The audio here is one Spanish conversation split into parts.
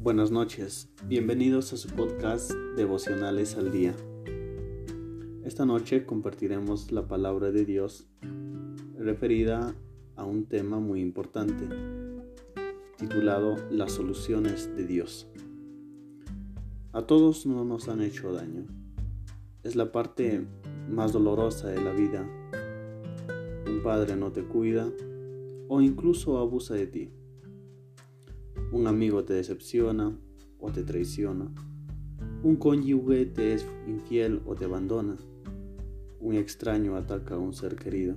Buenas noches, bienvenidos a su podcast Devocionales al Día. Esta noche compartiremos la palabra de Dios referida a un tema muy importante titulado Las soluciones de Dios. A todos no nos han hecho daño. Es la parte más dolorosa de la vida. Un padre no te cuida o incluso abusa de ti. Un amigo te decepciona o te traiciona. Un cónyuge te es infiel o te abandona. Un extraño ataca a un ser querido.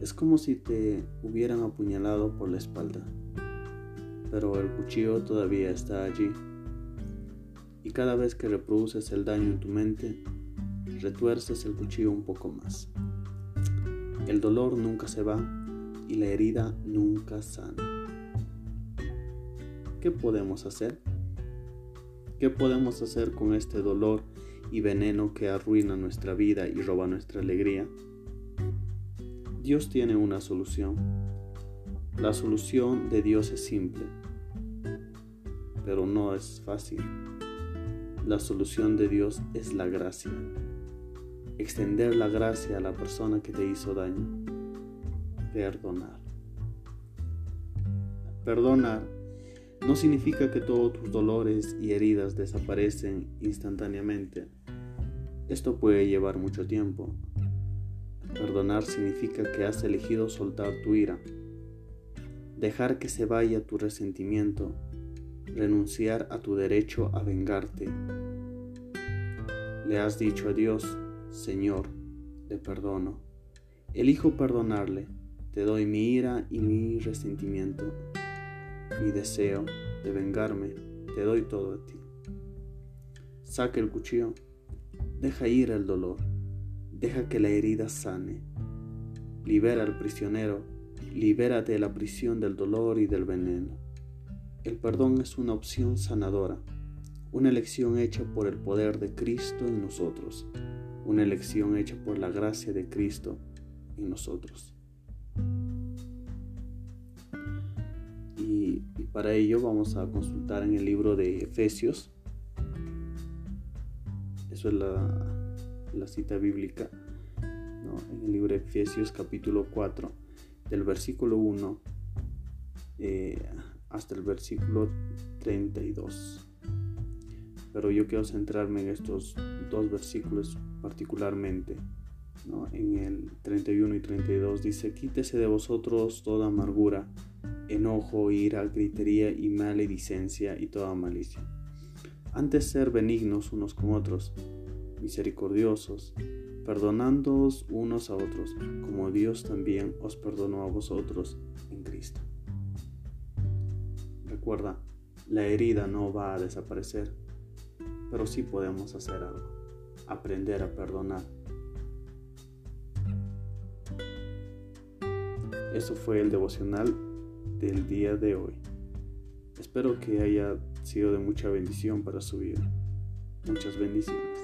Es como si te hubieran apuñalado por la espalda, pero el cuchillo todavía está allí. Y cada vez que reproduces el daño en tu mente, retuerces el cuchillo un poco más. El dolor nunca se va y la herida nunca sana. ¿Qué podemos hacer? ¿Qué podemos hacer con este dolor y veneno que arruina nuestra vida y roba nuestra alegría? Dios tiene una solución. La solución de Dios es simple, pero no es fácil. La solución de Dios es la gracia. Extender la gracia a la persona que te hizo daño. Perdonar. Perdonar no significa que todos tus dolores y heridas desaparecen instantáneamente. Esto puede llevar mucho tiempo. Perdonar significa que has elegido soltar tu ira, dejar que se vaya tu resentimiento, renunciar a tu derecho a vengarte. Le has dicho a Dios, Señor, le perdono. Elijo perdonarle, te doy mi ira y mi resentimiento mi deseo de vengarme, te doy todo a ti. Saca el cuchillo, deja ir el dolor, deja que la herida sane. Libera al prisionero, libérate de la prisión del dolor y del veneno. El perdón es una opción sanadora, una elección hecha por el poder de Cristo en nosotros, una elección hecha por la gracia de Cristo en nosotros. Para ello vamos a consultar en el libro de Efesios. Eso es la, cita bíblica. En el libro de Efesios capítulo 4, del versículo 1 eh, hasta el versículo 32. Pero yo quiero centrarme en estos dos versículos particularmente. En el 31 y 32 dice, quítese de vosotros toda amargura enojo, ira, gritería y maledicencia y toda malicia. Antes ser benignos unos con otros, misericordiosos, perdonándoos unos a otros, como Dios también os perdonó a vosotros en Cristo. Recuerda, la herida no va a desaparecer, pero sí podemos hacer algo, aprender a perdonar. Eso fue el devocional del día de hoy. Espero que haya sido de mucha bendición para su vida. Muchas bendiciones.